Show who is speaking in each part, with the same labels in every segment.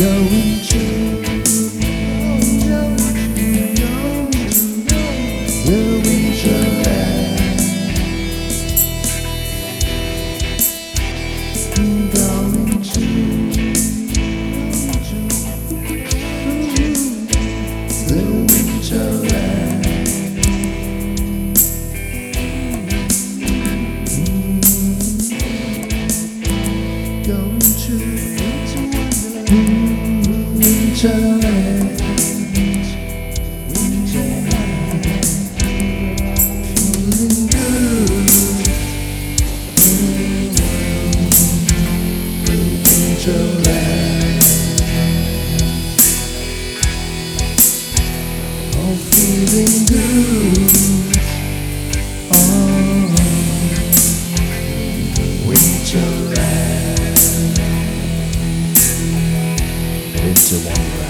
Speaker 1: going to Wonderland. Into Wonderland.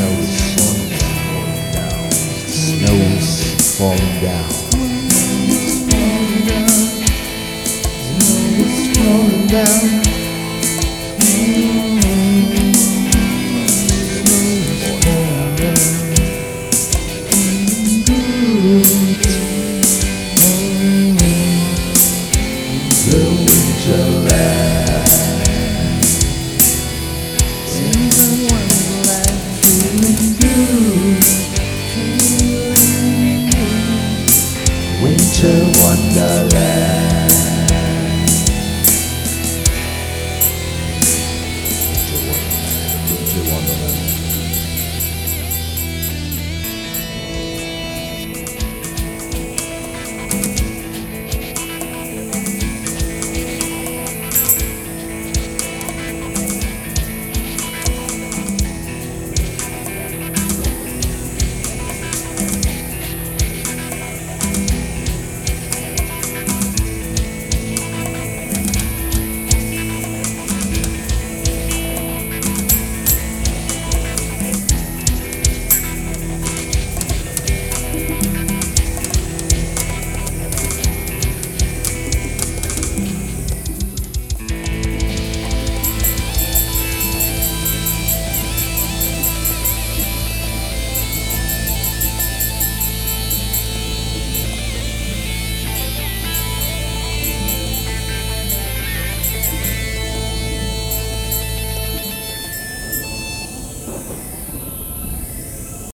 Speaker 1: Snow's falling down. Snow's falling down. Snow's falling down. Snow's falling down. to wonderland